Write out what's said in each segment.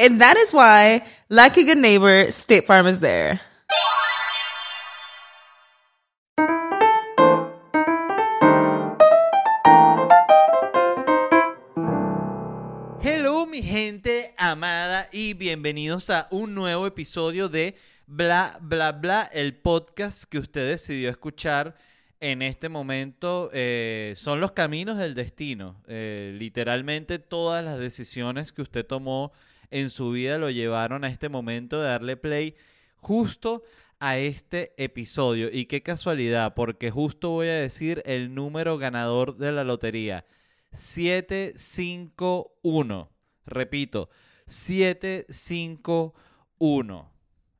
And that is why, like a good neighbor, State Farm is there. Hello mi gente amada y bienvenidos a un nuevo episodio de Bla Bla Bla, el podcast que usted decidió escuchar en este momento. eh, son los caminos del destino. Eh, literalmente todas las decisiones que usted tomó en su vida lo llevaron a este momento de darle play justo a este episodio. Y qué casualidad, porque justo voy a decir el número ganador de la lotería. 751. Repito, 751.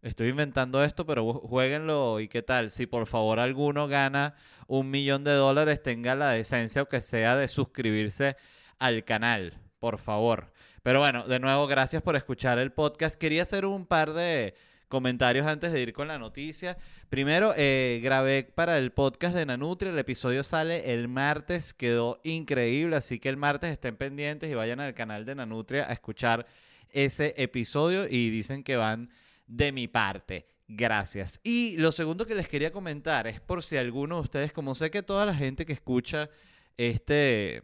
Estoy inventando esto, pero ju- jueguenlo y qué tal. Si por favor alguno gana un millón de dólares, tenga la decencia o que sea de suscribirse al canal, por favor. Pero bueno, de nuevo, gracias por escuchar el podcast. Quería hacer un par de comentarios antes de ir con la noticia. Primero, eh, grabé para el podcast de Nanutria. El episodio sale el martes, quedó increíble. Así que el martes estén pendientes y vayan al canal de Nanutria a escuchar ese episodio. Y dicen que van de mi parte. Gracias. Y lo segundo que les quería comentar es por si alguno de ustedes, como sé que toda la gente que escucha este,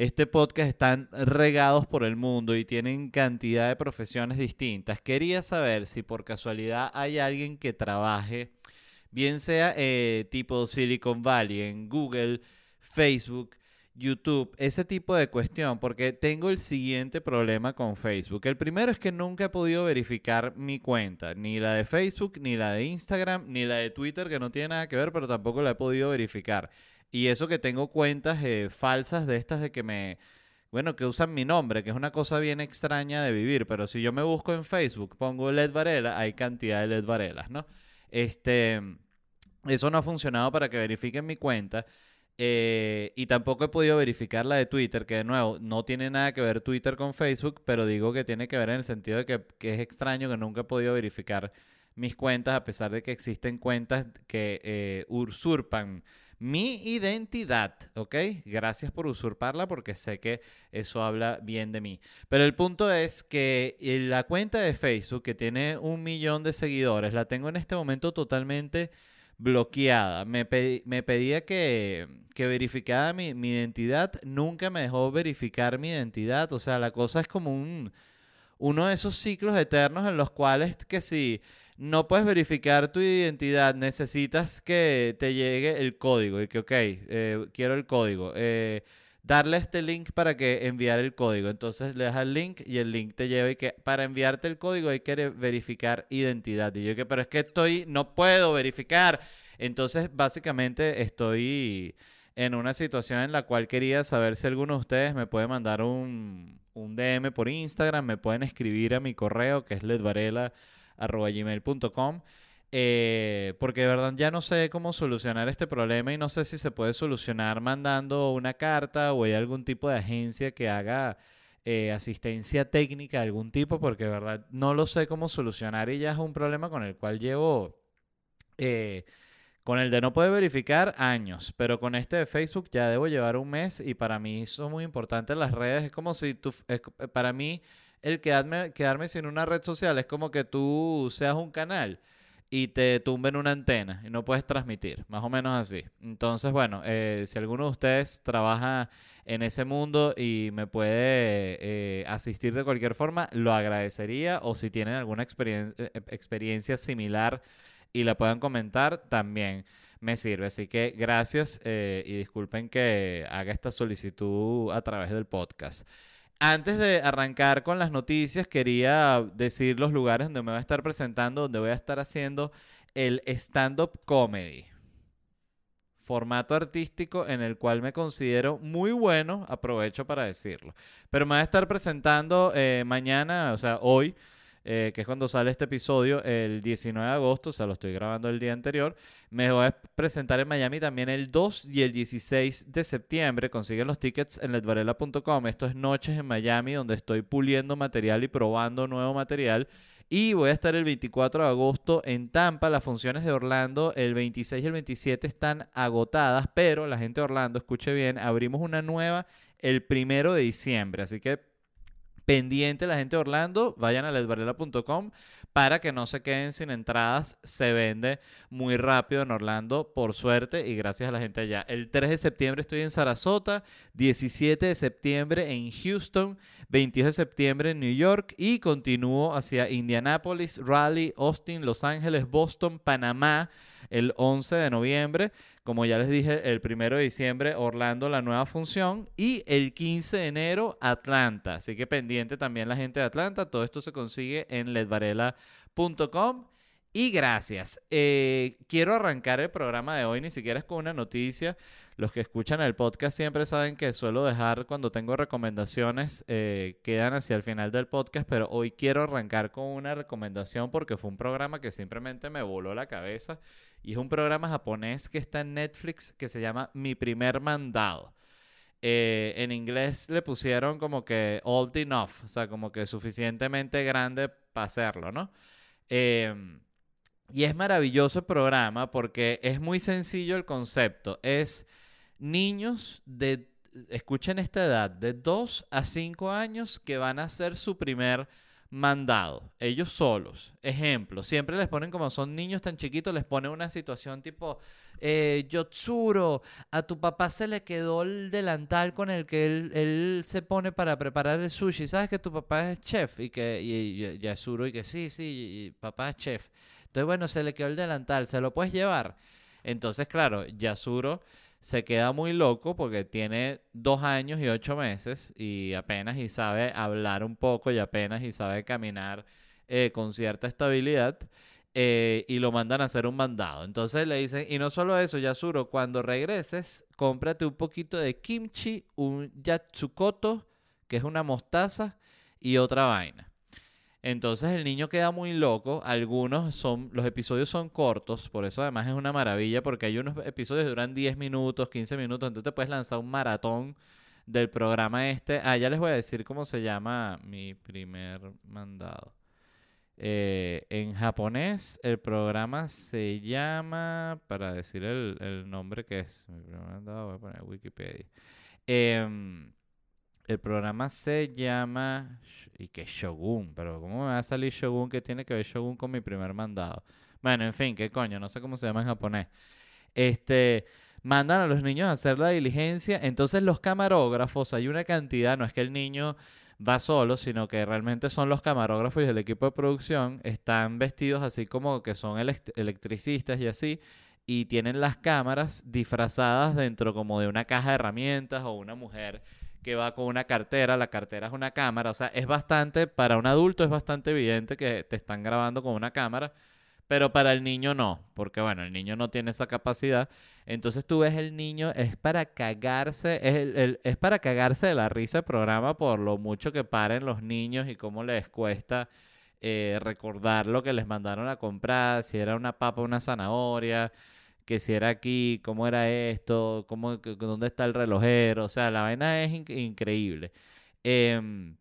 este podcast están regados por el mundo y tienen cantidad de profesiones distintas. Quería saber si por casualidad hay alguien que trabaje, bien sea eh, tipo Silicon Valley, en Google, Facebook, YouTube, ese tipo de cuestión, porque tengo el siguiente problema con Facebook. El primero es que nunca he podido verificar mi cuenta, ni la de Facebook, ni la de Instagram, ni la de Twitter, que no tiene nada que ver, pero tampoco la he podido verificar. Y eso que tengo cuentas eh, falsas de estas de que me... Bueno, que usan mi nombre, que es una cosa bien extraña de vivir, pero si yo me busco en Facebook, pongo Led Varela, hay cantidad de Led Varelas, ¿no? Este, eso no ha funcionado para que verifiquen mi cuenta. eh, y tampoco he podido verificar la de Twitter, que de nuevo no tiene nada que ver Twitter con Facebook, pero digo que tiene que ver en el sentido de que, que es extraño que nunca he podido verificar mis cuentas, a pesar de que existen cuentas que eh, usurpan mi identidad, ¿ok? Gracias por usurparla porque sé que eso habla bien de mí. Pero el punto es que eh, la cuenta de Facebook, que tiene un millón de seguidores, la tengo en este momento totalmente bloqueada. Me, pe- me pedía que, que verificara mi, mi identidad, nunca me dejó verificar mi identidad. O sea, la cosa es como un, uno de esos ciclos eternos en los cuales que si no puedes verificar tu identidad, necesitas que te llegue el código y que, ok, eh, quiero el código. eh, darle este link para que enviar el código. Entonces le das el link y el link te lleva y que para enviarte el código hay que verificar identidad. Y yo que, pero es que estoy, no puedo verificar. Entonces básicamente estoy en una situación en la cual quería saber si alguno de ustedes me puede mandar un, un DM por Instagram, me pueden escribir a mi correo que es ledvarela.gmail.com eh, porque de verdad ya no sé cómo solucionar este problema y no sé si se puede solucionar mandando una carta o hay algún tipo de agencia que haga eh, asistencia técnica de algún tipo, porque de verdad no lo sé cómo solucionar y ya es un problema con el cual llevo eh, Con el de no puede verificar, años. Pero con este de Facebook ya debo llevar un mes y para mí son muy importantes las redes. Es como si tú, para mí el quedarme, quedarme sin una red social es como que tú seas un canal y te tumben una antena y no puedes transmitir, más o menos así. Entonces, bueno, eh, si alguno de ustedes trabaja en ese mundo y me puede eh, asistir de cualquier forma, lo agradecería. O si tienen alguna experiencia, experiencia similar y la puedan comentar, también me sirve. Así que gracias eh, y disculpen que haga esta solicitud a través del podcast. Antes de arrancar con las noticias, quería decir los lugares donde me voy a estar presentando, donde voy a estar haciendo el stand-up comedy. Formato artístico en el cual me considero muy bueno, aprovecho para decirlo. Pero me voy a estar presentando eh, mañana, o sea, hoy, eh, que es cuando sale este episodio, el 19 de agosto, o sea, lo estoy grabando el día anterior. Me voy a presentar en Miami también el 2 y el 16 de septiembre. Consiguen los tickets en ledvarela.com. Esto es Noches en Miami, donde estoy puliendo material y probando nuevo material. Y voy a estar el 24 de agosto en Tampa. Las funciones de Orlando el 26 y el 27 están agotadas, pero la gente de Orlando, escuche bien, abrimos una nueva el primero de diciembre. Así que pendiente la gente de Orlando, vayan a ledvarela.com para que no se queden sin entradas. Se vende muy rápido en Orlando, por suerte, y gracias a la gente allá. El 3 de septiembre estoy en Sarasota, 17 de septiembre en Houston, 22 de septiembre en New York y continúo hacia Indianapolis, Raleigh, Austin, Los Ángeles, Boston, Panamá el 11 de noviembre. Como ya les dije, el 1 de diciembre Orlando la nueva función y el 15 de enero Atlanta. Así que pendiente también la gente de Atlanta. Todo esto se consigue en ledvarela.com. Y gracias. Eh, quiero arrancar el programa de hoy, ni siquiera es con una noticia. Los que escuchan el podcast siempre saben que suelo dejar cuando tengo recomendaciones, eh, quedan hacia el final del podcast, pero hoy quiero arrancar con una recomendación porque fue un programa que simplemente me voló la cabeza y es un programa japonés que está en Netflix que se llama Mi primer mandado. Eh, en inglés le pusieron como que old enough, o sea, como que suficientemente grande para hacerlo, ¿no? Em, y es maravilloso el programa porque es muy sencillo el concepto. Es niños de, escuchen esta edad, de 2 a 5 años que van a hacer su primer mandado, ellos solos. Ejemplo, siempre les ponen como son niños tan chiquitos, les ponen una situación tipo, eh, Yotsuro, a tu papá se le quedó el delantal con el que él, se pone para preparar el sushi. ¿Sabes que tu papá es chef? Y que y, Yatsuro y que sí, sí, papá es chef. Entonces, bueno, se le quedó el delantal, ¿se lo puedes llevar? Entonces, claro, Yasuro se queda muy loco porque tiene dos años y ocho meses y apenas y sabe hablar un poco y apenas y sabe caminar eh, con cierta estabilidad. Eh, y lo mandan a hacer un mandado. Entonces le dicen, y no solo eso, Yasuro, cuando regreses, cómprate un poquito de kimchi, un yatsukoto, que es una mostaza, y otra vaina. Entonces el niño queda muy loco. Algunos son, los episodios son cortos, por eso además es una maravilla, porque hay unos episodios que duran 10 minutos, 15 minutos, entonces te puedes lanzar un maratón del programa este. Ah, ya les voy a decir cómo se llama mi primer mandado. Eh, en japonés el programa se llama, para decir el, nombre que es, mi primer mandado voy a poner Wikipedia. Em, el programa se llama. Y que Shogun. Pero ¿cómo me va a salir Shogun? que tiene que ver Shogun con mi primer mandado? Bueno, en fin, qué coño. No sé cómo se llama en japonés. Este. Mandan a los niños a hacer la diligencia. Entonces, los camarógrafos, hay una cantidad. No es que el niño va solo, sino que realmente son los camarógrafos y el equipo de producción. Están vestidos así como que son electricistas y así y tienen las cámaras disfrazadas dentro como de una caja de herramientas o una mujer que va con una cartera, la cartera es una cámara, o sea, es bastante, para un adulto es bastante evidente que te están grabando con una cámara, pero para el niño no, porque bueno, el niño no tiene esa capacidad, entonces tú ves el niño, es para cagarse, es, es para cagarse de la risa el programa por lo mucho que paren los niños y cómo les cuesta eh, recordar lo que les mandaron a comprar, si era una papa o una zanahoria, que si era aquí, cómo era esto, cómo, dónde está el relojero, o sea, la vaina es increíble. Em,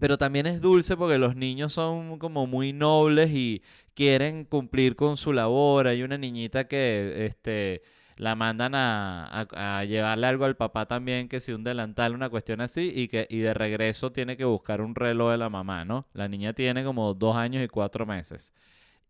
pero también es dulce porque los niños son como muy nobles y quieren cumplir con su labor. Hay una niñita que este, la mandan a, a, llevarle algo al papá también, que si un delantal, una cuestión así, y que y de regreso tiene que buscar un reloj de la mamá, ¿no? La niña tiene como dos años y cuatro meses.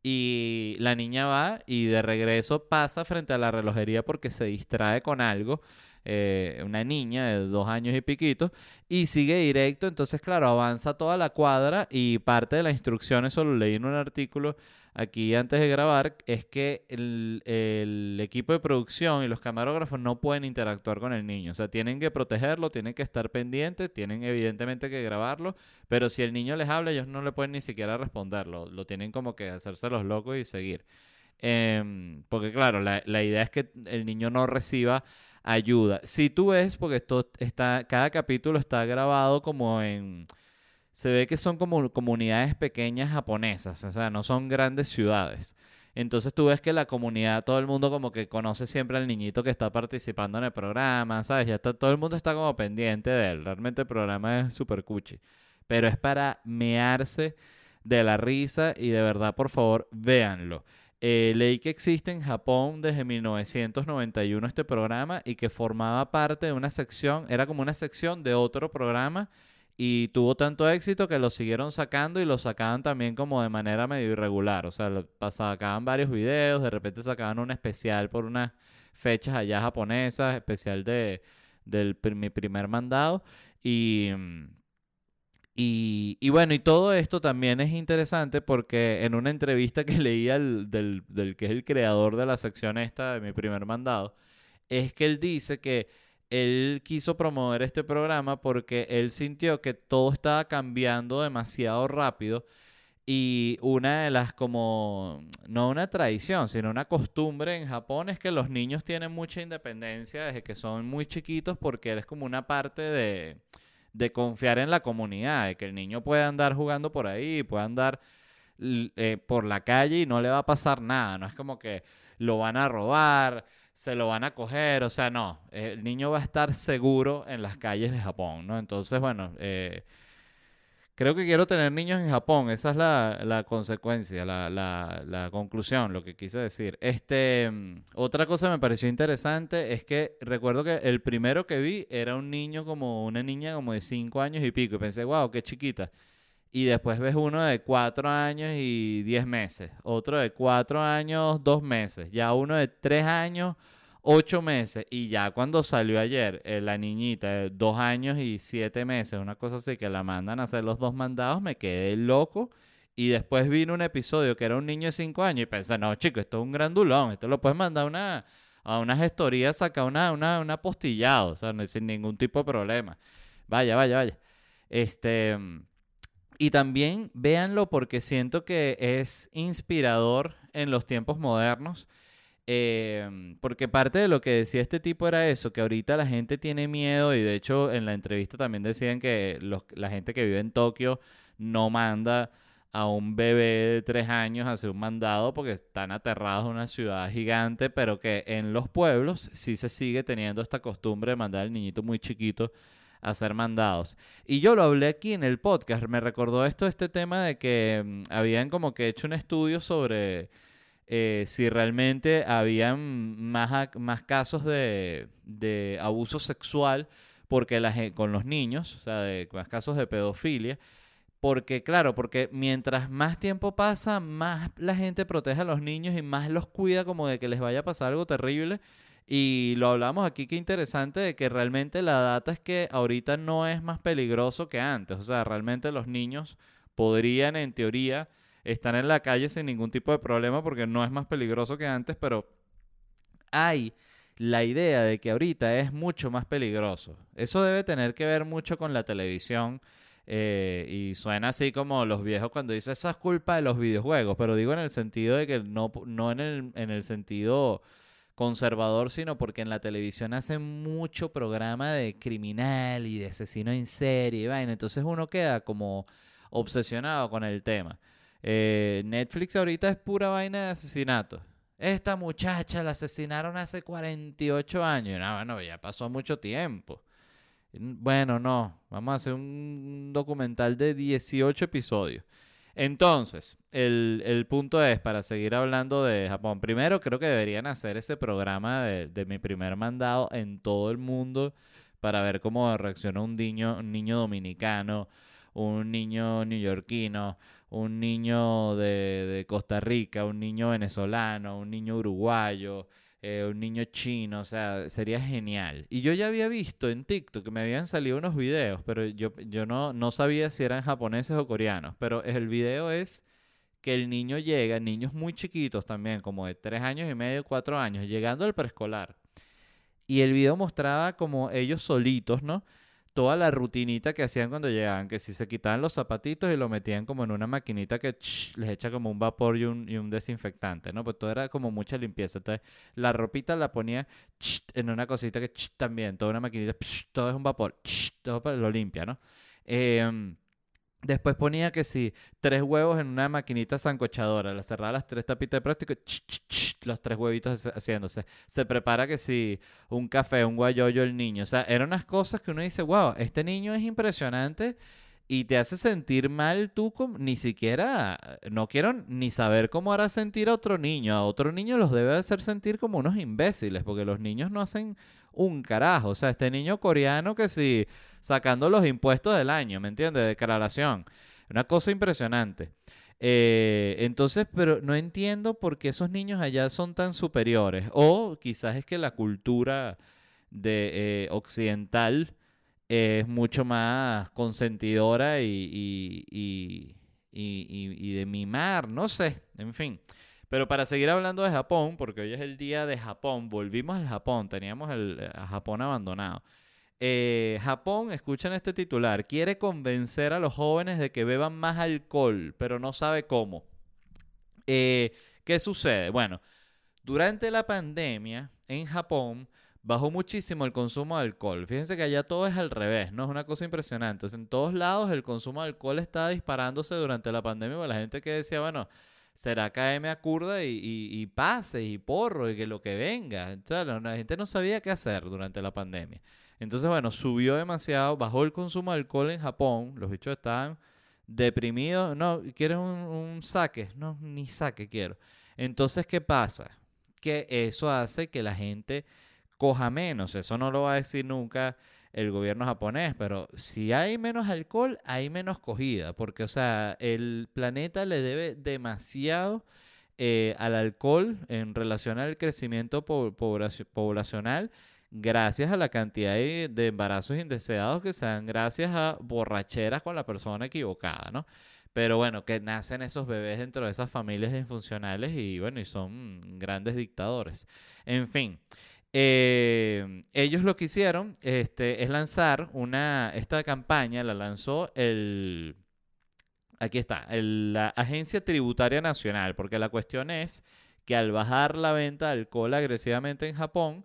Y la niña va y de regreso pasa frente a la relojería porque se distrae con algo. Eh, una niña de dos años y piquito, y sigue directo. Entonces, claro, avanza toda la cuadra y parte de las instrucciones, solo leí en un artículo aquí antes de grabar, es que el, el, equipo de producción y los camarógrafos no pueden interactuar con el niño. O sea, tienen que protegerlo, tienen que estar pendientes, tienen evidentemente que grabarlo, pero si el niño les habla, ellos no le pueden ni siquiera responderlo. Lo tienen como que hacerse los locos y seguir. Eh, porque claro, la, la idea es que el niño no reciba ayuda. Si tú ves, porque esto está, cada capítulo está grabado como en, se ve que son como comunidades pequeñas japonesas, o sea, no son grandes ciudades. Entonces tú ves que la comunidad, todo el mundo como que conoce siempre al niñito que está participando en el programa, ¿sabes? Ya está, todo el mundo está como pendiente de él. Realmente el programa es súper cuchi. Pero es para mearse de la risa y de verdad, por favor, véanlo. Eh, leí que existe en Japón desde 1991 este programa y que formaba parte de una sección, era como una sección de otro programa y tuvo tanto éxito que lo siguieron sacando y lo sacaban también como de manera medio irregular. O sea, sacaban varios videos, de repente sacaban un especial por unas fechas allá japonesas, especial de, del mi primer mandado y... Y, bueno, y todo esto también es interesante porque en una entrevista que leí al, del, del, que es el creador de la sección esta de mi primer mandado, es que él dice que él quiso promover este programa porque él sintió que todo estaba cambiando demasiado rápido y una de las como, no una tradición, sino una costumbre en Japón es que los niños tienen mucha independencia desde que son muy chiquitos porque eres como una parte de de confiar en la comunidad, de que el niño puede andar jugando por ahí, puede andar eh, por la calle y no le va a pasar nada. No es como que lo van a robar, se lo van a coger, o sea, no, el niño va a estar seguro en las calles de Japón, ¿no? Entonces, bueno, eh, Creo que quiero tener niños en Japón. Esa es la, consecuencia, la, conclusión, lo que quise decir. Este, mm, otra cosa que me pareció interesante es que recuerdo que el primero que vi era un niño como una niña como de 5 años y pico. Y pensé, wow, qué chiquita. Y después ves uno de 4 años y 10 meses. Otro de 4 años, 2 meses. Ya uno de 3 años ocho meses y ya cuando salió ayer eh, la niñita dos años y siete meses, una cosa así que la mandan a hacer los dos mandados, me quedé loco. Y después vino un episodio que era un niño de cinco años y pensé, no, chico, esto es un grandulón, esto lo puedes mandar una, a una gestoría, sacar una, una, una postillado, o sea, sin ningún tipo de problema. Vaya, vaya, vaya. Este. Y también véanlo porque siento que es inspirador en los tiempos modernos Em, porque parte de lo que decía este tipo era eso, que ahorita la gente tiene miedo y de hecho en la entrevista también decían que la gente que vive en Tokio no manda a un bebé de tres años a hacer un mandado porque están aterrados en una ciudad gigante, pero que en los pueblos sí se sigue teniendo esta costumbre de mandar al niñito muy chiquito a hacer mandados. Y yo lo hablé aquí en el podcast, me recordó esto, este tema de que mm, habían como que hecho un estudio sobre eh, si realmente habían más, más casos de, abuso sexual porque con los niños, o sea, de, más casos de pedofilia. Porque, claro, porque mientras más tiempo pasa, más la gente protege a los niños y más los cuida como de que les vaya a pasar algo terrible. Y lo hablamos aquí, que interesante, de que realmente la data es que ahorita no es más peligroso que antes. O sea, realmente los niños podrían, en teoría, están en la calle sin ningún tipo de problema porque no es más peligroso que antes, pero hay la idea de que ahorita es mucho más peligroso. Eso debe tener que ver mucho con la televisión. Eh, y suena así como los viejos cuando dicen esa es culpa de los videojuegos, pero digo en el sentido de que no, no en, el, en el sentido conservador, sino porque en la televisión hacen mucho programa de criminal y de asesino en serie, y entonces uno queda como obsesionado con el tema. Eh, Netflix ahorita es pura vaina de asesinato. Esta muchacha la asesinaron hace 48 años. No, bueno, ya pasó mucho tiempo. Bueno, no. Vamos a hacer un documental de 18 episodios. Entonces, el, el punto es, para seguir hablando de Japón, primero creo que deberían hacer ese programa de, de mi primer mandado en todo el mundo para ver cómo reacciona un niño, un niño dominicano, un niño neoyorquino, un niño de, de Costa Rica, un niño venezolano, un niño uruguayo, eh, un niño chino, o sea, sería genial. Y yo ya había visto en TikTok que me habían salido unos videos, pero yo, yo no, no sabía si eran japoneses o coreanos, pero el video es que el niño llega, niños muy chiquitos también, como de tres años y medio, cuatro años, llegando al preescolar. Y el video mostraba como ellos solitos, ¿no? Toda la rutinita que hacían cuando llegaban, que si se quitaban los zapatitos y lo metían como en una maquinita que ch, les echa como un vapor y un, y un, desinfectante, ¿no? Pues todo era como mucha limpieza. Entonces, la ropita la ponía en una cosita que ch, también, toda una maquinita, todo es un vapor, todo lo limpia, ¿no? Eh, Después ponía que si tres huevos en una maquinita sancochadora, la cerraba las tres tapitas de plástico, ch, ch, ch, los tres huevitos haciéndose. Se prepara que si un café, un guayoyo el niño. O sea, eran unas cosas que uno dice, wow, este niño es impresionante y te hace sentir mal tú, ni siquiera, no quiero ni saber cómo hará sentir a otro niño. A otro niño los debe hacer sentir como unos imbéciles, porque los niños no hacen un carajo. O sea, este niño coreano que si sacando los impuestos del año, ¿me entiendes? Declaración. Una cosa impresionante. Eh, entonces, pero no entiendo por qué esos niños allá son tan superiores. O quizás es que la cultura de eh, occidental es mucho más consentidora y, y, y, y, de mimar, no sé, en fin. Pero para seguir hablando de Japón, porque hoy es el día de Japón, volvimos al Japón, teníamos el, a Japón abandonado. Eh, Japón, escuchan este titular, quiere convencer a los jóvenes de que beban más alcohol, pero no sabe cómo. Eh, ¿Qué sucede? Bueno, durante la pandemia en Japón bajó muchísimo el consumo de alcohol. Fíjense que allá todo es al revés, ¿no? Es una cosa impresionante. en todos lados el consumo de alcohol está disparándose durante la pandemia. la gente que decía, bueno, será KM a curda y, y, y, pase y porro y que lo que venga. Entonces, la gente no sabía qué hacer durante la pandemia. Entonces, bueno, subió demasiado, bajó el consumo de alcohol en Japón. Los bichos estaban deprimidos. No, ¿quieres un, un saque? No, ni saque quiero. Entonces, ¿qué pasa? Que eso hace que la gente coja menos. Eso no lo va a decir nunca el gobierno japonés, pero si hay menos alcohol, hay menos cogida, porque, o sea, el planeta le debe demasiado eh, al alcohol en relación al crecimiento po poblacional gracias a la cantidad de, de, embarazos indeseados que se dan gracias a borracheras con la persona equivocada, ¿no? Pero bueno, que nacen esos bebés dentro de esas familias disfuncionales y bueno, y son grandes dictadores. En fin, eh, ellos lo que hicieron este, es lanzar una, esta campaña, la lanzó el, aquí está, el, la Agencia Tributaria Nacional, porque la cuestión es que al bajar la venta de alcohol agresivamente en Japón,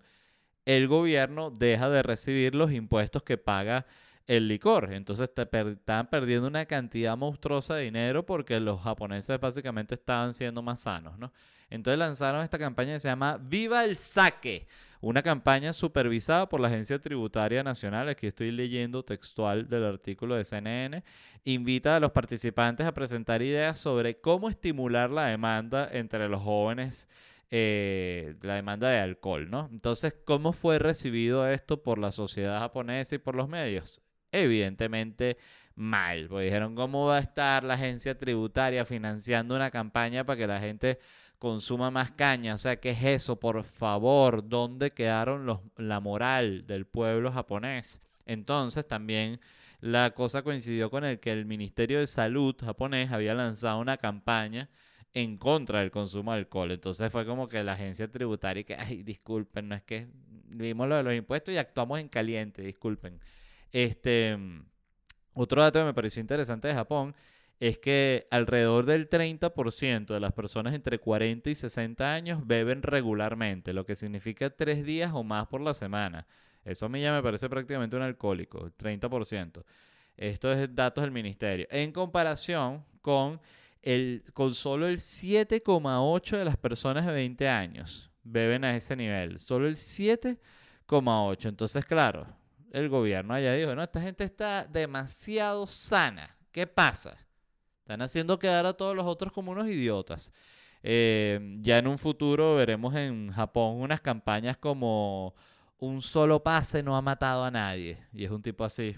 el gobierno deja de recibir los impuestos que paga el licor. Entonces te per estaban perdiendo una cantidad monstruosa de dinero porque los japoneses básicamente estaban siendo más sanos, ¿no? Entonces lanzaron esta campaña que se llama Viva el Saque, una campaña supervisada por la Agencia Tributaria Nacional. Aquí estoy leyendo textual del artículo de CNN. Invita a los participantes a presentar ideas sobre cómo estimular la demanda entre los jóvenes. Eh, la demanda de alcohol, ¿no? Entonces, ¿cómo fue recibido esto por la sociedad japonesa y por los medios? Evidentemente mal, porque dijeron, ¿cómo va a estar la agencia tributaria financiando una campaña para que la gente consuma más caña. O sea, ¿qué es eso? Por favor, ¿dónde quedaron los, la moral del pueblo japonés? Entonces también la cosa coincidió con el que el Ministerio de Salud japonés había lanzado una campaña en contra del consumo de alcohol. Entonces fue como que la agencia tributaria que, ay, disculpen, no es que vimos lo de los impuestos y actuamos en caliente, disculpen. Este, otro dato que me pareció interesante de Japón es que alrededor del 30% de las personas entre 40 y 60 años beben regularmente, lo que significa tres días o más por la semana. Eso a mí ya me parece prácticamente un alcohólico, 30%. Esto es datos del ministerio. En comparación con, el, con solo el 7,8% de las personas de 20 años beben a ese nivel. Solo el 7,8%. Entonces, claro, el gobierno allá dijo, no, esta gente está demasiado sana. ¿Qué pasa? Están haciendo quedar a todos los otros como unos idiotas. Eh, ya en un futuro veremos en Japón unas campañas como un solo pase no ha matado a nadie. Y es un tipo así,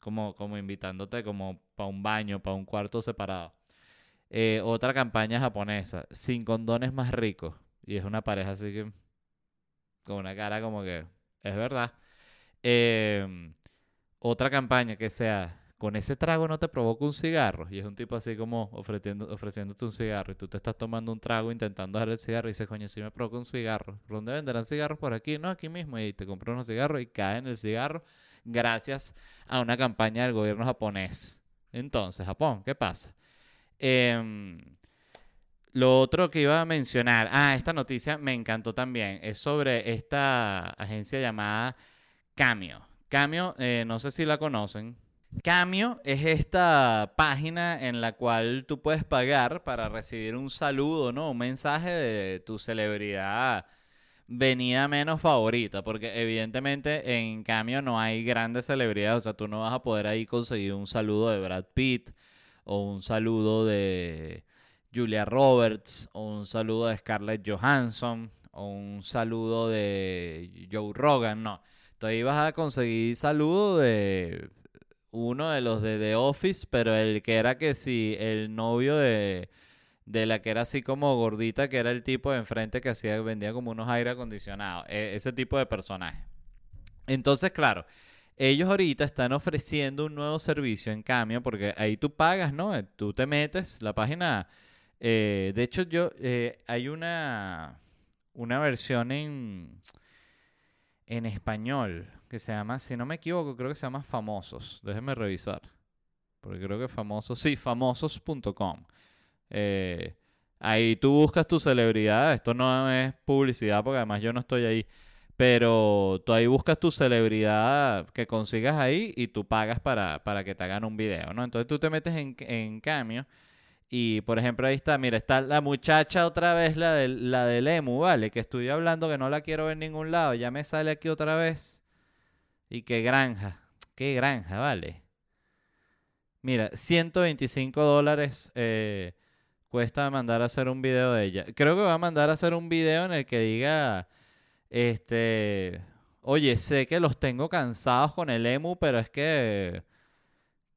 como, como invitándote como para un baño, para un cuarto separado. Eh, otra campaña japonesa, sin condones más ricos. Y es una pareja así que, con una cara como que, es verdad. Em, otra campaña que sea, con ese trago no te provoca un cigarro. Y es un tipo así como ofreciendo, ofreciéndote un cigarro. Y tú te estás tomando un trago intentando dar el cigarro. Y dices, coño, si me provoca un cigarro. ¿Dónde venderán cigarros por aquí? No, aquí mismo. Y te compras unos cigarros y cae en el cigarro gracias a una campaña del gobierno japonés. Entonces, Japón, ¿qué pasa? Em, lo otro que iba a mencionar, ah, esta noticia me encantó también, es sobre esta agencia llamada Cameo. Cameo, eh, no sé si la conocen. Cameo es esta página en la cual tú puedes pagar para recibir un saludo, ¿no? Un mensaje de tu celebridad venida menos favorita, porque evidentemente en Cameo no hay grandes celebridades, o sea, tú no vas a poder ahí conseguir un saludo de Brad Pitt o un saludo de Julia Roberts o un saludo de Scarlett Johansson o un saludo de Joe Rogan, no. Tú ahí vas a conseguir saludo de uno de los de The Office, pero el que era que sí, el novio de, de la que era así como gordita, que era el tipo de enfrente que hacía, vendía como unos aire acondicionados, e, ese tipo de personaje. Entonces, claro, ellos ahorita están ofreciendo un nuevo servicio en cambio, porque ahí tú pagas, ¿no? Tú te metes, la página, eh, de hecho yo, eh, hay una, una versión en, en español que se llama, si no me equivoco, creo que se llama Famosos. Déjenme revisar. Porque creo que famosos, sí, famosos.com. Eh, ahí tú buscas tu celebridad. Esto no es publicidad porque además yo no estoy ahí. Pero tú ahí buscas tu celebridad que consigas ahí y tú pagas para, para que te hagan un video, ¿no? Entonces tú te metes en, en Cameo y, por ejemplo, ahí está, mira, está la muchacha otra vez, la, de, la del emu, ¿vale? Que estoy hablando que no la quiero ver en ningún lado. Ya me sale aquí otra vez. Y qué granja. Qué granja, ¿vale? Mira, 125 dólares eh, cuesta mandar a hacer un video de ella. Creo que va a mandar a hacer un video en el que diga, este, oye, sé que los tengo cansados con el emu, pero es que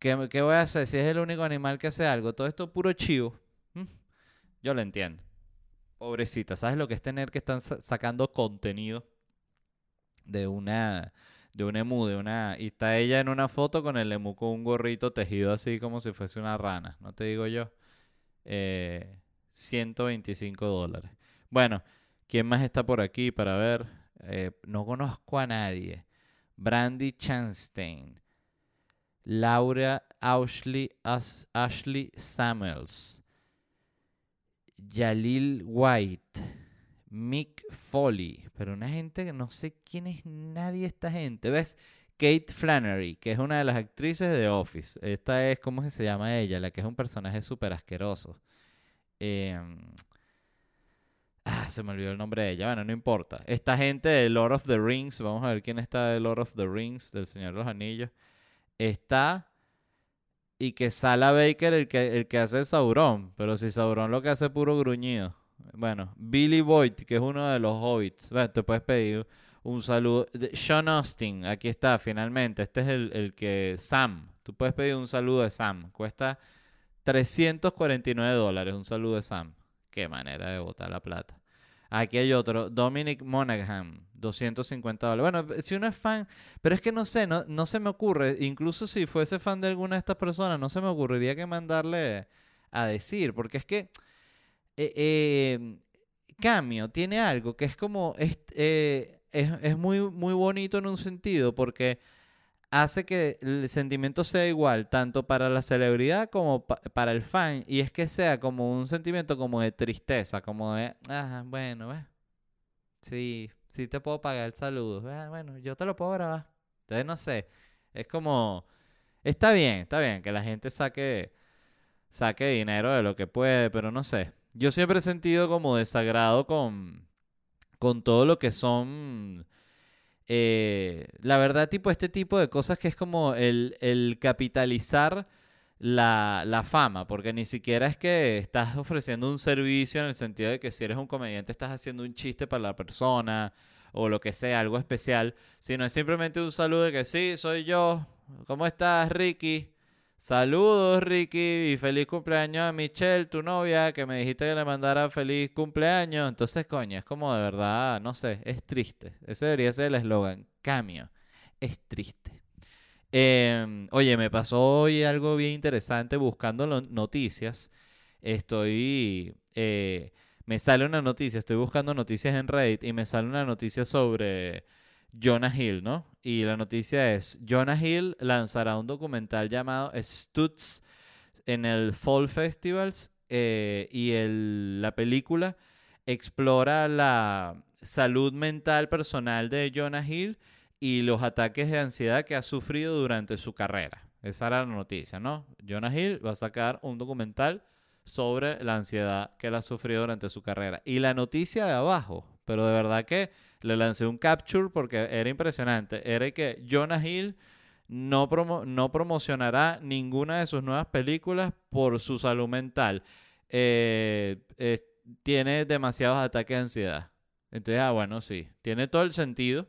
¿Qué, voy a hacer si es el único animal que hace algo? Todo esto puro chivo. Mm, yo lo entiendo. Pobrecita, ¿sabes lo que es tener que estar sacando contenido de una de un emu, de una y está ella en una foto con el emu con un gorrito tejido así como si fuese una rana, no te digo yo. 125 eh, dólares. Bueno, ¿quién más está por aquí para ver? Eh, no conozco a nadie. Brandy Chanstein. Laura Ashley, Ashley Samuels, Yalil White, Mick Foley, pero una gente que no sé quién es nadie esta gente, ¿ves? Kate Flannery, que es una de las actrices de Office. Esta es, ¿cómo se llama ella? La que es un personaje súper asqueroso. Em, ah, se me olvidó el nombre de ella. Bueno, no importa. Esta gente de Lord of the Rings, vamos a ver quién está de Lord of the Rings, del Señor de los Anillos está y que Sala Baker el que, el que hace Sauron, pero si Sauron lo que hace es puro gruñido. Bueno, Billy Boyd, que es uno de los hobbits. Bueno, te puedes pedir un saludo. Sean Austin, aquí está, finalmente. Este es el, el que. Sam. Tú puedes pedir un saludo de Sam. Cuesta 349 dólares un saludo de Sam. Qué manera de botar la plata. Aquí hay otro, Dominic Monaghan, 250 dólares. Bueno, si uno es fan, pero es que no sé, no, no se me ocurre, incluso si fuese fan de alguna de estas personas, no se me ocurriría que mandarle a decir, porque es que eh, eh Cameo tiene algo que es como, eh, es, es muy, muy bonito en un sentido, porque hace que el sentimiento sea igual, tanto para la celebridad como para el fan, y es que sea como un sentimiento como de tristeza, como de, ah, bueno, ¿ves? Sí, sí te puedo pagar el saludo, ah, bueno, yo te lo puedo grabar. Entonces, no sé, es como, está bien, está bien que la gente saque, saque dinero de lo que puede, pero no sé. Yo siempre he sentido como desagrado con, con todo lo que son eh, la verdad, tipo, este tipo de cosas que es como el, capitalizar la, la fama, porque ni siquiera es que estás ofreciendo un servicio en el sentido de que si eres un comediante estás haciendo un chiste para la persona o lo que sea, algo especial, sino es simplemente un saludo de que sí, soy yo, ¿cómo estás Ricky? Saludos Ricky y feliz cumpleaños a Michelle, tu novia, que me dijiste que le mandara feliz cumpleaños. Entonces, coño, es como de verdad, no sé, es triste. Ese debería ser el eslogan, cambio, es triste. Em, oye, me pasó hoy algo bien interesante buscando noticias. Estoy, eh, me sale una noticia, estoy buscando noticias en Reddit y me sale una noticia sobre Jonah Hill, ¿no? Y la noticia es, Jonah Hill lanzará un documental llamado Stutz en el Fall Festivals eh, y la película explora la salud mental personal de Jonah Hill y los ataques de ansiedad que ha sufrido durante su carrera. Esa era la noticia, ¿no? Jonah Hill va a sacar un documental sobre la ansiedad que él ha sufrido durante su carrera. Y la noticia de abajo, pero de verdad que le lancé un capture porque era impresionante, era que Jonah Hill no, no promocionará ninguna de sus nuevas películas por su salud mental. Eh, tiene demasiados ataques de ansiedad. Entonces, ah, bueno, sí, tiene todo el sentido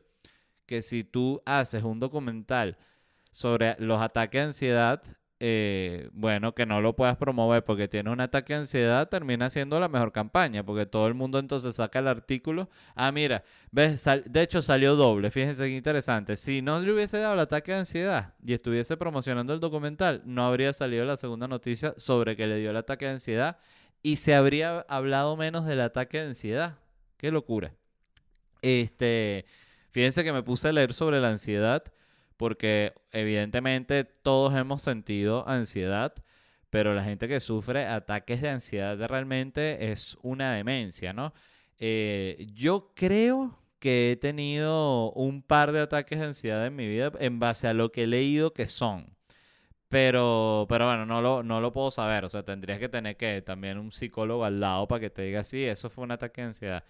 que si tú haces un documental sobre los ataques de ansiedad, eh, bueno, que no lo puedas promover porque tiene un ataque de ansiedad, termina siendo la mejor campaña, porque todo el mundo entonces saca el artículo. Ah, mira, ves, de hecho salió doble, fíjense qué interesante. Si no le hubiese dado el ataque de ansiedad y estuviese promocionando el documental, no habría salido la segunda noticia sobre que le dio el ataque de ansiedad y se habría hablado menos del ataque de ansiedad. Qué locura. Este, Fíjense que me puse a leer sobre la ansiedad porque evidentemente todos hemos sentido ansiedad, pero la gente que sufre ataques de ansiedad realmente es una demencia, ¿no? Eh, yo creo que he tenido un par de ataques de ansiedad en mi vida en base a lo que he leído que son. Pero, pero bueno, no lo, no lo puedo saber. O sea, tendrías que tener que también un psicólogo al lado para que te diga, sí, eso fue un ataque de ansiedad.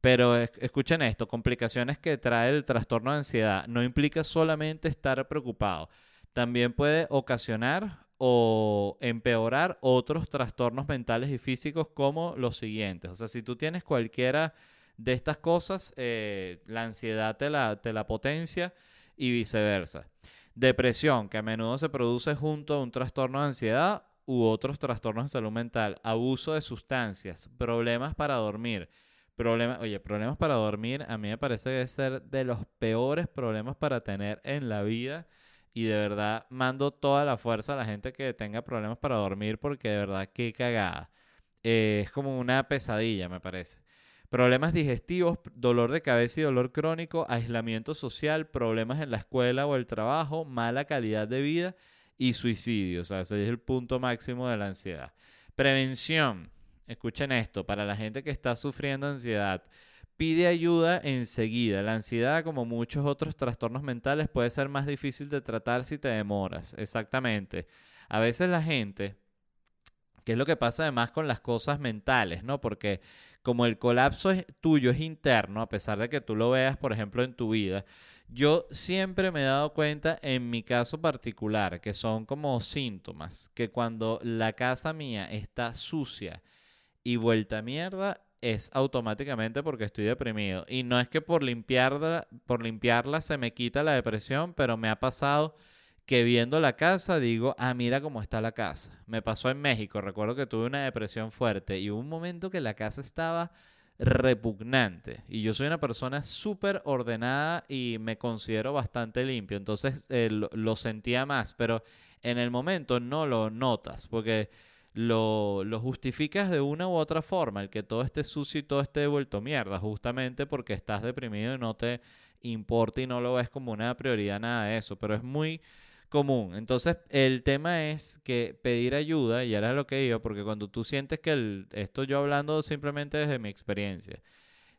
Pero escuchen esto, complicaciones que trae el trastorno de ansiedad no implica solamente estar preocupado, también puede ocasionar o empeorar otros trastornos mentales y físicos como los siguientes. O sea, si tú tienes cualquiera de estas cosas, eh, la ansiedad la, te la potencia y viceversa. Depresión, que a menudo se produce junto a un trastorno de ansiedad u otros trastornos de salud mental, abuso de sustancias, problemas para dormir, Problemas, oye, problemas para dormir a mí me parece que es ser de los peores problemas para tener en la vida. Y de verdad mando toda la fuerza a la gente que tenga problemas para dormir porque de verdad qué cagada. Eh, es como una pesadilla, me parece. Problemas digestivos, dolor de cabeza y dolor crónico, aislamiento social, problemas en la escuela o el trabajo, mala calidad de vida y suicidio. O sea, ese es el punto máximo de la ansiedad. Prevención escuchen esto, para la gente que está sufriendo ansiedad, pide ayuda enseguida. La ansiedad, como muchos otros trastornos mentales, puede ser más difícil de tratar si te demoras. Exactamente. A veces la gente, que es lo que pasa además con las cosas mentales, ¿no? Porque como el colapso es tuyo es interno, a pesar de que tú lo veas, por ejemplo, en tu vida, yo siempre me he dado cuenta, en mi caso particular, que son como síntomas, que cuando la casa mía está sucia, y vuelta a mierda es automáticamente porque estoy deprimido. Y no es que por limpiarla, por limpiarla se me quita la depresión, pero me ha pasado que viendo la casa digo, ah, mira cómo está la casa. Me pasó en México, recuerdo que tuve una depresión fuerte y hubo un momento que la casa estaba repugnante. Y yo soy una persona súper ordenada y me considero bastante limpio. Entonces eh, lo sentía más, pero en el momento no lo notas porque lo, lo, justificas de una u otra forma, el que todo esté sucio y todo esté vuelto mierda, justamente porque estás deprimido y no te importa y no lo ves como una prioridad nada de eso, pero es muy común. Entonces, el tema es que pedir ayuda, y es lo que digo, porque cuando tú sientes que esto yo hablando simplemente desde mi experiencia,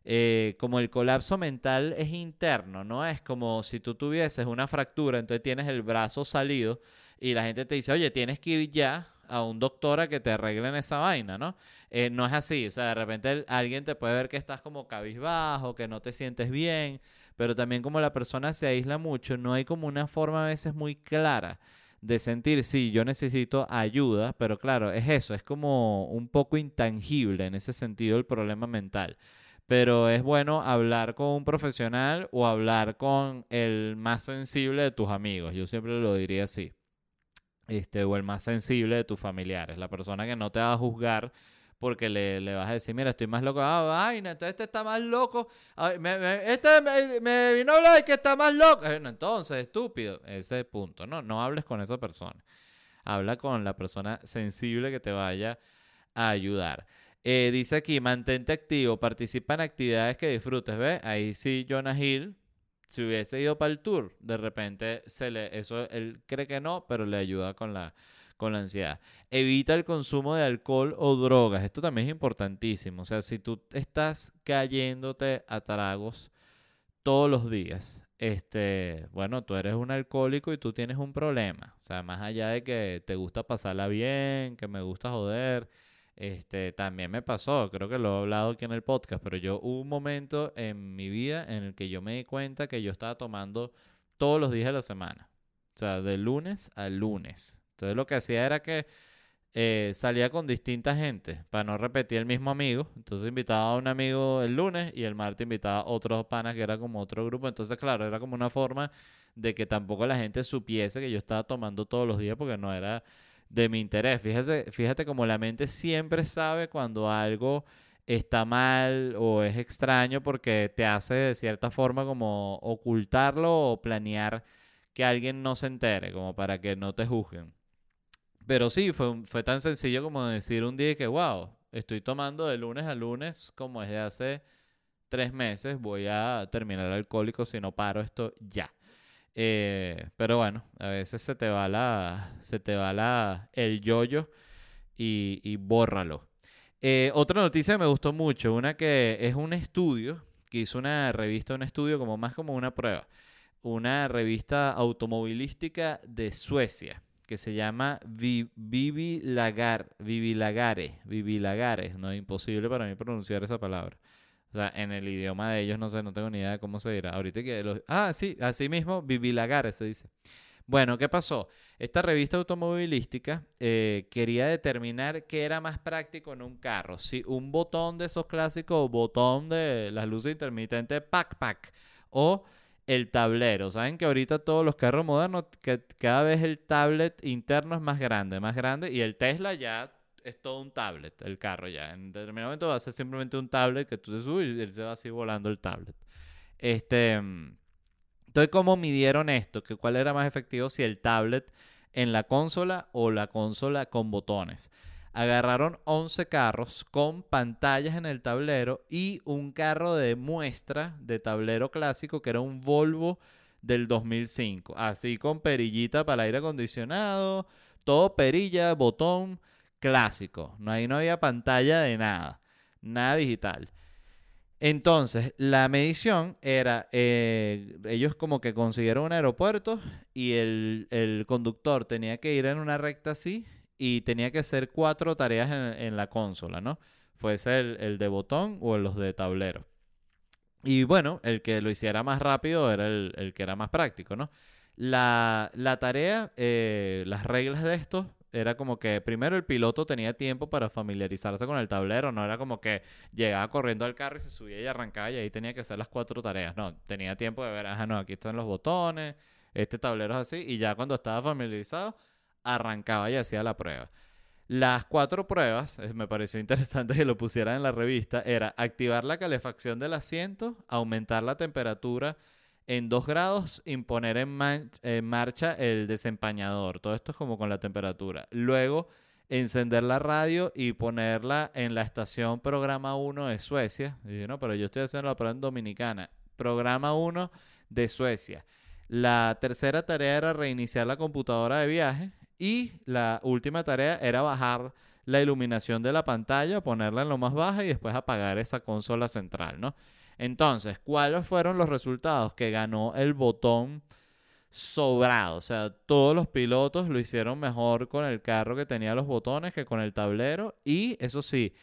eh, como el colapso mental es interno, no es como si tú tuvieses una fractura, entonces tienes el brazo salido y la gente te dice, oye, tienes que ir ya a un doctor a que te arreglen esa vaina, ¿no? Eh, no es así, o sea, de repente alguien te puede ver que estás como cabizbajo, que no te sientes bien, pero también como la persona se aísla mucho, no hay como una forma a veces muy clara de sentir, sí, yo necesito ayuda, pero claro, es eso, es como un poco intangible en ese sentido el problema mental. Pero es bueno hablar con un profesional o hablar con el más sensible de tus amigos. Yo siempre lo diría así. Este, o el más sensible de tus familiares. La persona que no te va a juzgar porque le, le, vas a decir, mira, estoy más loco. Ah, vaina, entonces este está más loco. este me, vino a hablar de que está más loco. Eh, entonces, estúpido. Ese punto, ¿no? No hables con esa persona. Habla con la persona sensible que te vaya a ayudar. Eh, dice aquí, mantente activo, participa en actividades que disfrutes, ¿ves? Ahí sí, Jonah Hill, si hubiese ido para el tour, de repente se le, eso él cree que no, pero le ayuda con la, con la ansiedad. Evita el consumo de alcohol o drogas. Esto también es importantísimo. O sea, si tú estás cayéndote a tragos todos los días, este, bueno, tú eres un alcohólico y tú tienes un problema. O sea, más allá de que te gusta pasarla bien, que me gusta joder, este, también me pasó, creo que lo he hablado aquí en el podcast, pero yo hubo un momento en mi vida en el que yo me di cuenta que yo estaba tomando todos los días de la semana. O sea, de lunes a lunes. Entonces lo que hacía era que eh, salía con distinta gente para no repetir el mismo amigo. Entonces invitaba a un amigo el lunes y el martes invitaba a otros panas que era como otro grupo. Entonces, claro, era como una forma de que tampoco la gente supiese que yo estaba tomando todos los días porque no era de mi interés. Fíjate, fíjate como la mente siempre sabe cuando algo está mal o es extraño porque te hace de cierta forma como ocultarlo o planear que alguien no se entere, como para que no te juzguen. Pero sí, fue, fue tan sencillo como decir un día que, wow, estoy tomando de lunes a lunes como desde hace tres meses, voy a terminar alcohólico si no paro esto ya. Eh, pero bueno, a veces se te va la, se te va la, el yoyo y, y bórralo. Eh, otra noticia que me gustó mucho, una que es un estudio, que hizo una revista, un estudio como más como una prueba, una revista automovilística de Suecia que se llama Vivi Lagar, Vivi Lagare, Vivi Lagare, no es imposible para mí pronunciar esa palabra. O sea, en el idioma de ellos no sé, no tengo ni idea de cómo se dirá. Ahorita que los... Ah, sí, así mismo, Vivilagare se dice. Bueno, ¿qué pasó? Esta revista automovilística eh, quería determinar qué era más práctico en un carro. Si un botón de esos clásicos, botón de las luces intermitentes, pack pack, o el tablero. Saben que ahorita todos los carros modernos, que cada vez el tablet interno es más grande, más grande, y el Tesla ya es todo un tablet, el carro ya. En determinado momento va a ser simplemente un tablet que tú te subes y él se va a seguir volando el tablet. Este, entonces, ¿cómo midieron esto? ¿Que ¿Cuál era más efectivo si el tablet en la consola o la consola con botones? Agarraron 11 carros con pantallas en el tablero y un carro de muestra de tablero clásico que era un Volvo del 2005. Así con perillita para el aire acondicionado, todo perilla, botón clásico. No, ahí no había pantalla de nada, nada digital. Entonces, la medición era, eh, ellos como que consiguieron un aeropuerto y el, conductor tenía que ir en una recta así y tenía que hacer cuatro tareas en, la consola, ¿no? Fuese el, el, de botón o los de tablero. Y bueno, el que lo hiciera más rápido era el, que era más práctico, ¿no? La, tarea, eh, las reglas de esto era como que primero el piloto tenía tiempo para familiarizarse con el tablero, no era como que llegaba corriendo al carro y se subía y arrancaba y ahí tenía que hacer las cuatro tareas, no, tenía tiempo de ver, ajá, no, aquí están los botones, este tablero es así y ya cuando estaba familiarizado arrancaba y hacía la prueba. Las cuatro pruebas, me pareció interesante que lo pusieran en la revista, era activar la calefacción del asiento, aumentar la temperatura en 2 grados imponer en, marcha el desempañador. Todo esto es como con la temperatura. Luego encender la radio y ponerla en la estación programa 1 de Suecia. No, pero yo estoy haciendo la prueba en Dominicana. Programa 1 de Suecia. La tercera tarea era reiniciar la computadora de viaje y la última tarea era bajar la iluminación de la pantalla, ponerla en lo más baja y después apagar esa consola central, ¿no? Entonces, ¿cuáles fueron los resultados? Que ganó el botón sobrado. O sea, todos los pilotos lo hicieron mejor con el carro que tenía los botones que con el tablero. Y eso sí,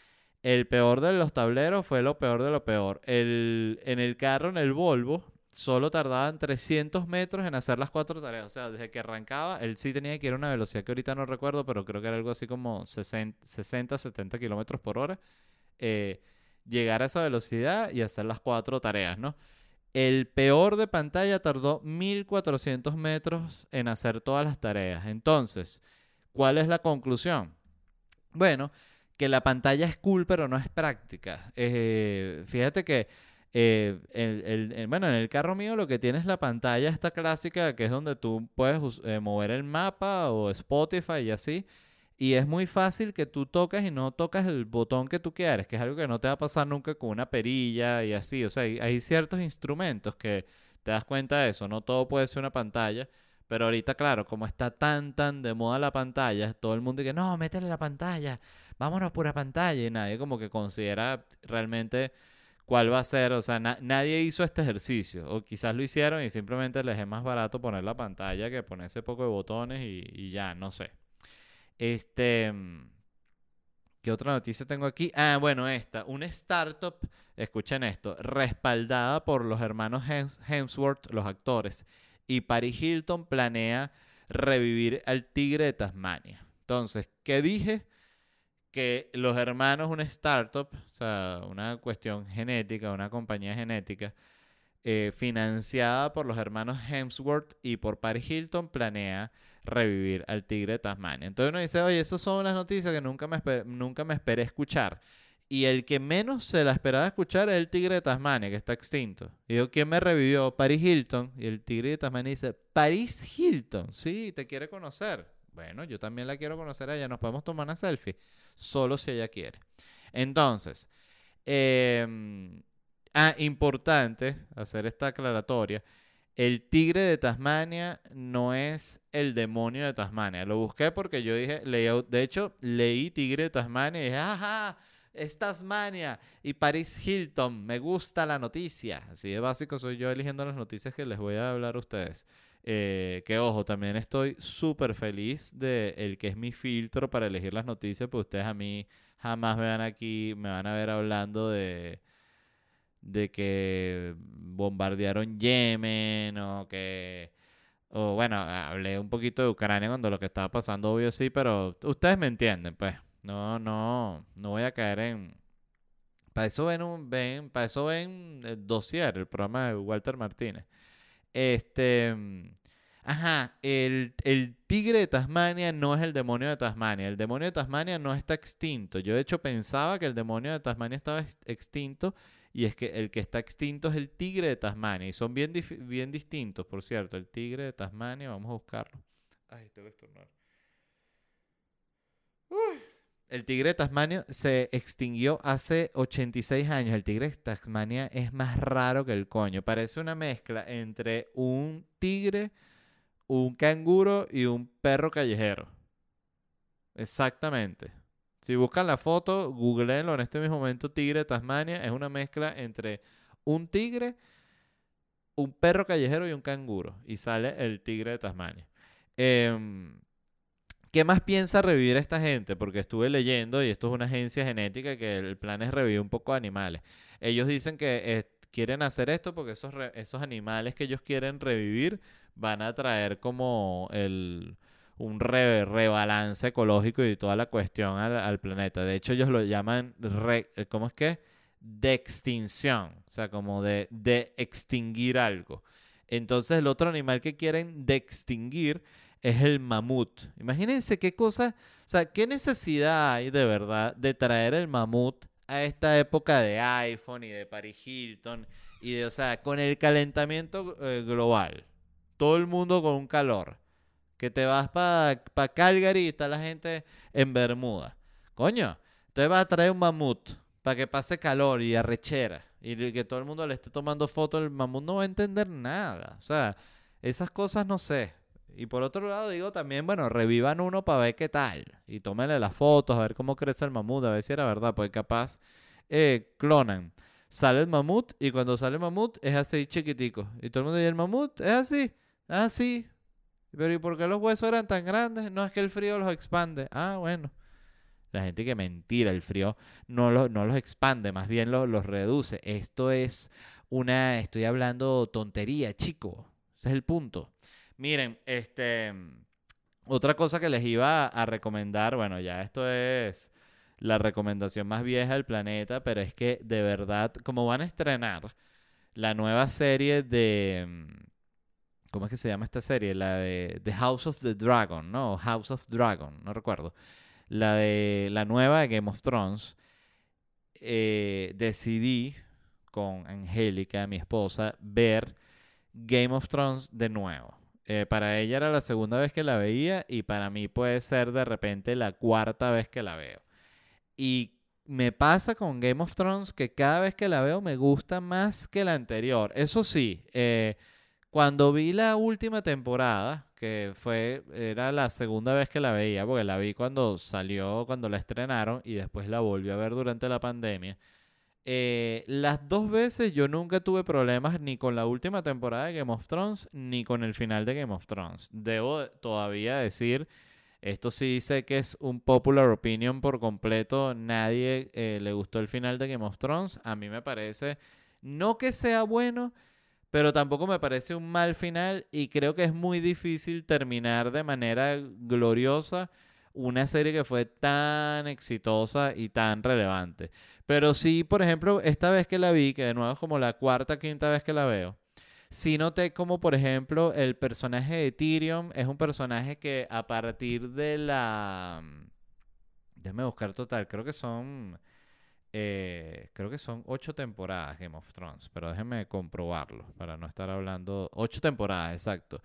el peor de los tableros fue lo peor de lo peor. El, en el carro, en el Volvo, solo tardaban 300 metros en hacer las cuatro tareas. O sea, desde que arrancaba, él sí tenía que ir a una velocidad que ahorita no recuerdo, pero creo que era algo así como 60, 70 kilómetros por hora. Eh, llegar a esa velocidad y hacer las cuatro tareas, ¿no? El peor de pantalla tardó 1400 metros en hacer todas las tareas. Entonces, ¿cuál es la conclusión? Bueno, que la pantalla es cool, pero no es práctica. Eh, fíjate que eh, el, bueno, en el carro mío lo que tiene es la pantalla esta clásica, que es donde tú puedes eh, mover el mapa o Spotify y así. Y es muy fácil que tú tocas y no tocas el botón que tú quieres, que es algo que no te va a pasar nunca con una perilla y así. O sea, hay, ciertos instrumentos que te das cuenta de eso. No todo puede ser una pantalla. Pero ahorita, claro, como está tan, tan de moda la pantalla, todo el mundo dice, no, métele la pantalla, vámonos por la pantalla. Y nadie como que considera realmente cuál va a ser. O sea, nadie hizo este ejercicio. O quizás lo hicieron y simplemente les es más barato poner la pantalla que ponerse poco de botones y ya, no sé. Este. ¿Qué otra noticia tengo aquí? Ah, bueno, esta. Una startup, escuchen esto, respaldada por los hermanos Hemsworth, los actores, y Paris Hilton planea revivir al tigre de Tasmania. Entonces, ¿qué dije? Que los hermanos, una startup, o sea, una cuestión genética, una compañía genética, eh, financiada por los hermanos Hemsworth y por Paris Hilton, planea revivir al tigre de Tasmania. Entonces uno dice, oye, esas son unas noticias que nunca me, nunca me esperé escuchar. Y el que menos se la esperaba escuchar es el tigre de Tasmania, que está extinto. Y yo, ¿quién me revivió? Paris Hilton. Y el tigre de Tasmania dice, Paris Hilton, sí, te quiere conocer. Bueno, yo también la quiero conocer a ella. Nos podemos tomar una selfie. Solo si ella quiere. Entonces, eh, Ah, importante hacer esta aclaratoria. El tigre de Tasmania no es el demonio de Tasmania. Lo busqué porque yo dije, leí, de hecho, leí tigre de Tasmania y dije, ajá, es Tasmania y Paris Hilton. Me gusta la noticia. Así de básico soy yo eligiendo las noticias que les voy a hablar a ustedes. Eh, que ojo, también estoy súper feliz de el que es mi filtro para elegir las noticias, pues ustedes a mí jamás me van aquí, me van a ver hablando de de que bombardearon Yemen o que... O bueno, hablé un poquito de Ucrania cuando lo que estaba pasando, obvio sí, pero ustedes me entienden, pues. No, no, no voy a caer en... Para eso ven un, ven, para eso ven el dossier, el programa de Walter Martínez. Este, ajá, el, el tigre de Tasmania no es el demonio de Tasmania. El demonio de Tasmania no está extinto. Yo de hecho pensaba que el demonio de Tasmania estaba extinto y es que el que está extinto es el tigre de Tasmania. Y son bien, bien distintos, por cierto. El tigre de Tasmania, vamos a buscarlo. Ay, tengo que estornudar. El tigre de Tasmania se extinguió hace 86 años. El tigre de Tasmania es más raro que el coño. Parece una mezcla entre un tigre, un canguro y un perro callejero. Exactamente. Si buscan la foto, googleenlo en este mismo momento, tigre de Tasmania. Es una mezcla entre un tigre, un perro callejero y un canguro. Y sale el tigre de Tasmania. Em, ¿Qué más piensa revivir esta gente? Porque estuve leyendo y esto es una agencia genética que el plan es revivir un poco de animales. Ellos dicen que eh, quieren hacer esto porque esos, esos animales que ellos quieren revivir van a traer como el un rebalance ecológico y toda la cuestión al, planeta. De hecho, ellos lo llaman, eh, ¿cómo es? De extinción, o sea, como de, de extinguir algo. Entonces, el otro animal que quieren de extinguir es el mamut. Imagínense qué cosa, o sea, qué necesidad hay de verdad de traer el mamut a esta época de iPhone y de Paris Hilton y de, o sea, con el calentamiento eh, global, todo el mundo con un calor que te vas para pa Calgary y está la gente en Bermuda. Coño, te vas a traer un mamut para que pase calor y arrechera y que todo el mundo le esté tomando fotos, el mamut no va a entender nada. O sea, esas cosas no sé. Y por otro lado digo también, bueno, revivan uno para ver qué tal. Y tómenle las fotos, a ver cómo crece el mamut, a ver si era verdad, porque capaz eh, clonan. Sale el mamut y cuando sale el mamut es así chiquitico. Y todo el mundo dice, el mamut es así, así, pero ¿y por qué los huesos eran tan grandes? No es que el frío los expande. Ah, bueno. La gente que mentira, el frío no, no los expande, más bien los reduce. Esto es una, estoy hablando tontería, chico. Ese es el punto. Miren, este, otra cosa que les iba a recomendar, bueno, ya esto es la recomendación más vieja del planeta, pero es que de verdad, como van a estrenar la nueva serie de... ¿Cómo es que se llama esta serie? La de The House of the Dragon, ¿no? House of Dragon, no recuerdo. La de la nueva de Game of Thrones. Eh, decidí con Angélica, mi esposa, ver Game of Thrones de nuevo. Eh, para ella era la segunda vez que la veía y para mí puede ser de repente la cuarta vez que la veo. Y me pasa con Game of Thrones que cada vez que la veo me gusta más que la anterior. Eso sí, eh, cuando vi la última temporada, que fue, era la segunda vez que la veía, porque la vi cuando salió, cuando la estrenaron y después la volví a ver durante la pandemia. Eh, las dos veces yo nunca tuve problemas ni con la última temporada de Game of Thrones ni con el final de Game of Thrones. Debo todavía decir esto sí sé que es un popular opinion por completo. Nadie eh, le gustó el final de Game of Thrones. A mí me parece, no que sea bueno, pero tampoco me parece un mal final y creo que es muy difícil terminar de manera gloriosa una serie que fue tan exitosa y tan relevante. Pero sí, por ejemplo, esta vez que la vi, que de nuevo es como la cuarta, quinta vez que la veo, Sí noté como, por ejemplo, el personaje de Tyrion es un personaje que a partir de la... Déjame buscar total, creo que son... Eh, creo que son ocho temporadas Game of Thrones, pero déjenme comprobarlo para no estar hablando... Ocho temporadas, exacto.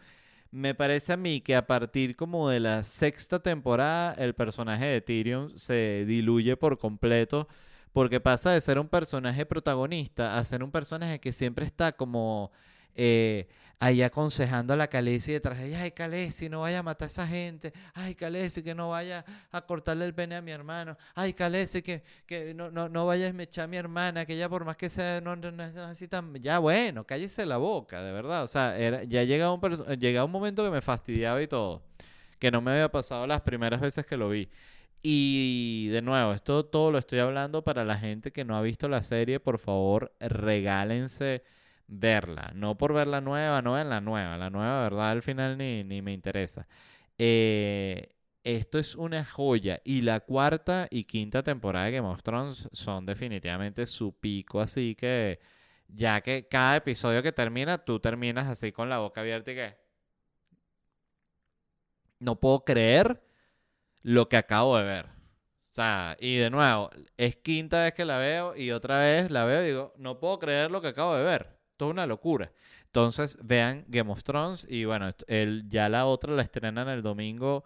Me parece a mí que a partir como de la sexta temporada el personaje de Tyrion se diluye por completo porque pasa de ser un personaje protagonista a ser un personaje que siempre está como eh, ahí aconsejando a la Calesi detrás de ella, ay Calesi, no vaya a matar a esa gente, ay Calesi, que no vaya a cortarle el pene a mi hermano, ay Calesi, que, que no, no, no vaya a esmechar a mi hermana, que ella por más que sea, no, no, es así ya bueno, cállese la boca, de verdad, o sea, era, ya llegaba un, llegaba un momento que me fastidiaba y todo, que no me había pasado las primeras veces que lo vi. Y de nuevo, esto todo lo estoy hablando para la gente que no ha visto la serie, por favor, regálense verla. No por ver la nueva, no en la nueva. La nueva, verdad, al final ni, ni me interesa. Eh, esto es una joya. Y la cuarta y quinta temporada de Game of Thrones son definitivamente su pico. Así que, ya que cada episodio que termina, tú terminas así con la boca abierta y que. No puedo creer lo que acabo de ver. O sea, y de nuevo, es quinta vez que la veo y otra vez la veo y digo, no puedo creer lo que acabo de ver toda una locura. Entonces, vean Game of Thrones y bueno, el, ya la otra la estrenan el domingo,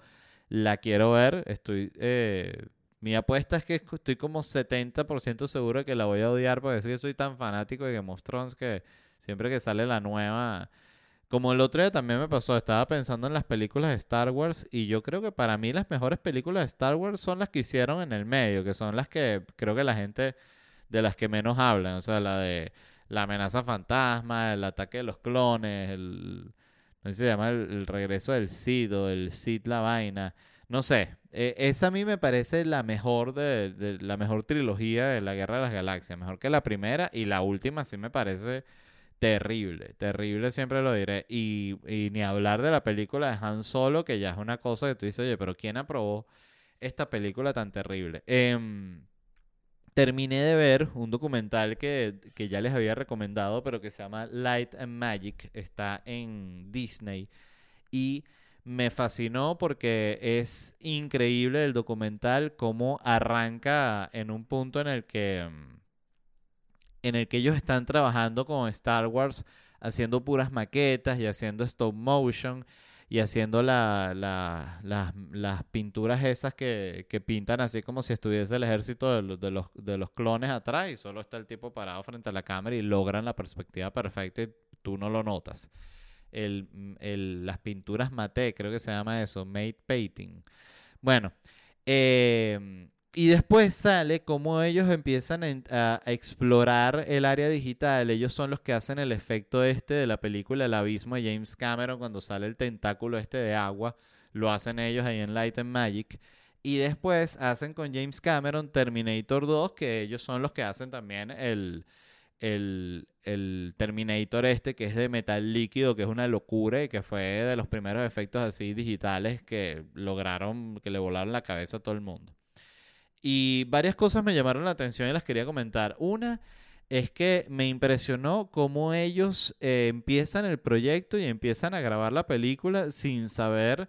la quiero ver, estoy... Eh, mi apuesta es que estoy como 70% seguro de que la voy a odiar porque que soy tan fanático de Game of Thrones que siempre que sale la nueva... Como el otro día también me pasó, estaba pensando en las películas de Star Wars y yo creo que para mí las mejores películas de Star Wars son las que hicieron en el medio, que son las que creo que la gente de las que menos hablan, o sea, la de la amenaza fantasma, el ataque de los clones, el, no sé si se llama el, regreso del Cid o el Cid la vaina. No sé, e, esa a mí me parece la mejor de, la mejor trilogía de la Guerra de las Galaxias, mejor que la primera y la última sí me parece terrible, terrible siempre lo diré. Y, ni hablar de la película de Han Solo, que ya es una cosa que tú dices, oye, pero ¿quién aprobó esta película tan terrible? Eh, terminé de ver un documental que, ya les había recomendado, pero que se llama Light and Magic, está en Disney y me fascinó porque es increíble el documental cómo arranca en un punto en el que en el que ellos están trabajando con Star Wars haciendo puras maquetas y haciendo stop motion y haciendo la, las pinturas esas que, pintan así como si estuviese el ejército de, de, los, de los clones atrás y solo está el tipo parado frente a la cámara y logran la perspectiva perfecta y tú no lo notas. El, las pinturas mate, creo que se llama eso, mate painting. Bueno, eh, y después sale cómo ellos empiezan a, explorar el área digital. Ellos son los que hacen el efecto este de la película El Abismo de James Cameron cuando sale el tentáculo este de agua. Lo hacen ellos ahí en Light and Magic. Y después hacen con James Cameron Terminator 2, que ellos son los que hacen también el, el, el Terminator este, que es de metal líquido, que es una locura y que fue de los primeros efectos así digitales que lograron, que le volaron la cabeza a todo el mundo. Y varias cosas me llamaron la atención y las quería comentar. Una es que me impresionó cómo ellos eh, empiezan el proyecto y empiezan a grabar la película sin saber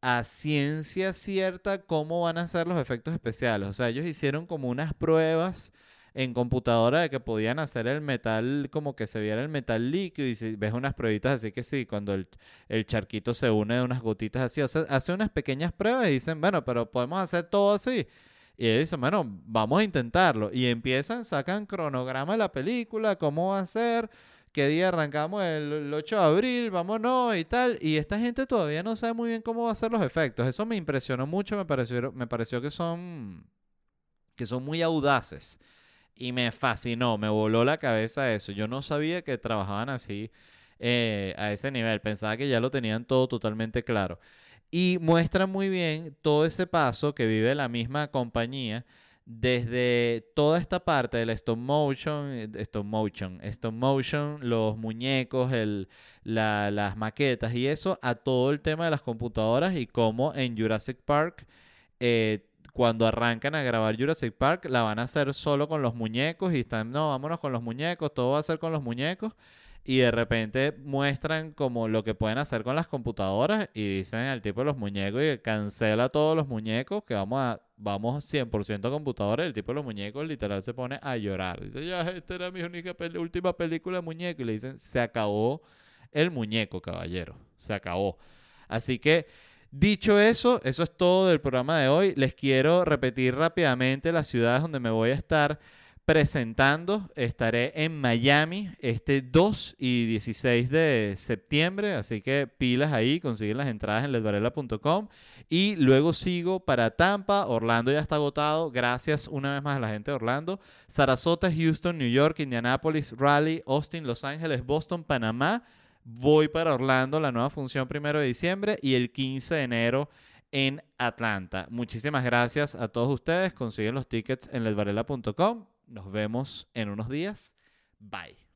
a ciencia cierta cómo van a ser los efectos especiales. O sea, ellos hicieron como unas pruebas en computadora de que podían hacer el metal, como que se viera el metal líquido y si ves unas pruebitas así que sí, cuando el, el charquito se une de unas gotitas así, o sea, hace unas pequeñas pruebas y dicen, bueno, pero podemos hacer todo así. Y ellos dicen, bueno, vamos a intentarlo. Y empiezan, sacan cronograma de la película, cómo va a ser, qué día arrancamos el, 8 de abril, vámonos y tal. Y esta gente todavía no sabe muy bien cómo va a ser los efectos. Eso me impresionó mucho, me pareció, me pareció que son, que son muy audaces. Y me fascinó, me voló la cabeza eso. Yo no sabía que trabajaban así eh, a ese nivel. Pensaba que ya lo tenían todo totalmente claro. Y muestra muy bien todo ese paso que vive la misma compañía desde toda esta parte del stop motion, eh, stop motion, stop motion, los muñecos, el, las maquetas y eso, a todo el tema de las computadoras y cómo en Jurassic Park, eh, cuando arrancan a grabar Jurassic Park, la van a hacer solo con los muñecos y están, no, vámonos con los muñecos, todo va a ser con los muñecos y de repente muestran como lo que pueden hacer con las computadoras y dicen al tipo de los muñecos y cancela todos los muñecos, que vamos a vamos 100% a computadora, el tipo de los muñecos literal se pone a llorar. Dice, ya, esta era mi única última película de muñeco. Y le dicen, se acabó el muñeco, caballero. Se acabó. Así que, dicho eso, eso es todo del programa de hoy. Les quiero repetir rápidamente las ciudades donde me voy a estar presentando. Estaré en Miami este 2 y 16 de septiembre, así que pilas ahí, consiguen las entradas en ledvarela.com y luego sigo para Tampa, Orlando ya está agotado, gracias una vez más a la gente de Orlando, Sarasota, Houston, New York, Indianapolis, Raleigh, Austin, Los Ángeles, Boston, Panamá. Voy para Orlando, la nueva función primero de diciembre y el 15 de enero en Atlanta. Muchísimas gracias a todos ustedes. Consiguen los tickets en ledvarela.com. Nos vemos en unos días. Bye.